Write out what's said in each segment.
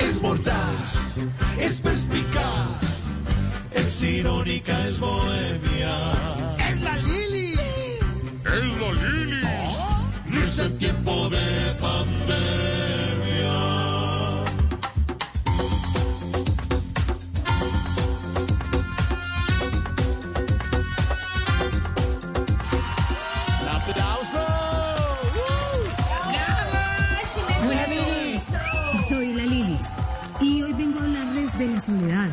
Es mordaz, es perspicaz, es irónica, es bohemia. Es la Lili. Es la Lili. Risa en tiempo de de la soledad.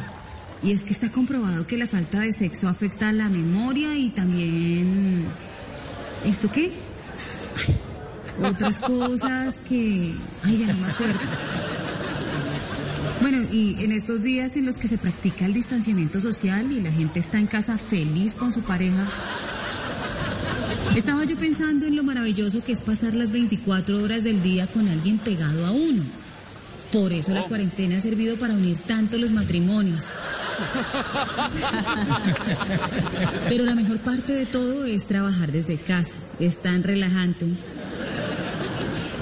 Y es que está comprobado que la falta de sexo afecta a la memoria y también... ¿Esto qué? Otras cosas que... Ay, ya no me acuerdo. Bueno, y en estos días en los que se practica el distanciamiento social y la gente está en casa feliz con su pareja, estaba yo pensando en lo maravilloso que es pasar las 24 horas del día con alguien pegado a uno. Por eso la cuarentena ha servido para unir tanto los matrimonios. Pero la mejor parte de todo es trabajar desde casa. Es tan relajante.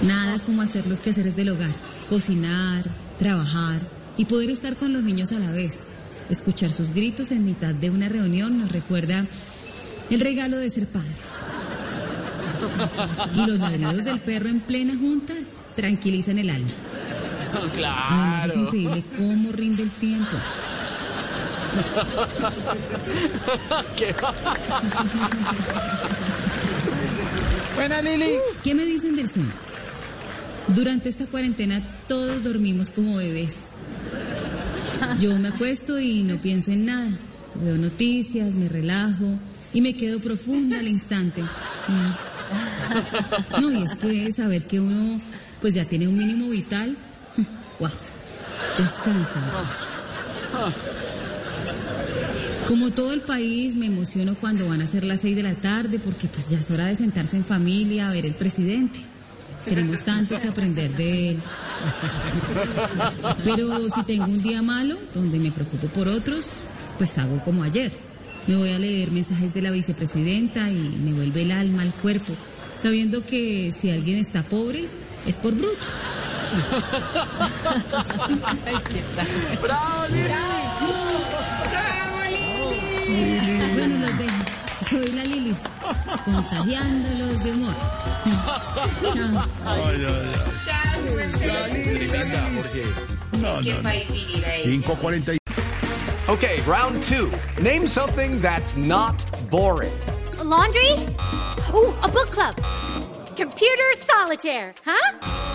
Nada como hacer los quehaceres del hogar. Cocinar, trabajar y poder estar con los niños a la vez. Escuchar sus gritos en mitad de una reunión nos recuerda el regalo de ser padres. Y los ladridos del perro en plena junta tranquilizan el alma. Además es Claro. increíble cómo rinde el tiempo. ¿Qué? Buena Lili. ¿Qué me dicen del sueño? Durante esta cuarentena todos dormimos como bebés. Yo me acuesto y no pienso en nada. Veo noticias, me relajo y me quedo profunda al instante. Mm. No, y es que saber que uno pues ya tiene un mínimo vital, wow, descansa. Como todo el país, me emociono cuando van a ser las seis de la tarde porque pues ya es hora de sentarse en familia a ver el presidente. Tenemos tanto que aprender de él. Pero si tengo un día malo, donde me preocupo por otros, pues hago como ayer. Me voy a leer mensajes de la vicepresidenta y me vuelve el alma al cuerpo, sabiendo que si alguien está pobre, es por bruto. ¡Bravo, Lili! Bueno, los dejo. Soy la Lilis, contagiándolos de humor. Chao. No, no, no. 540. Okay, round two. Name something that's not boring. laundry? Ooh, a book club. Computer solitaire, huh?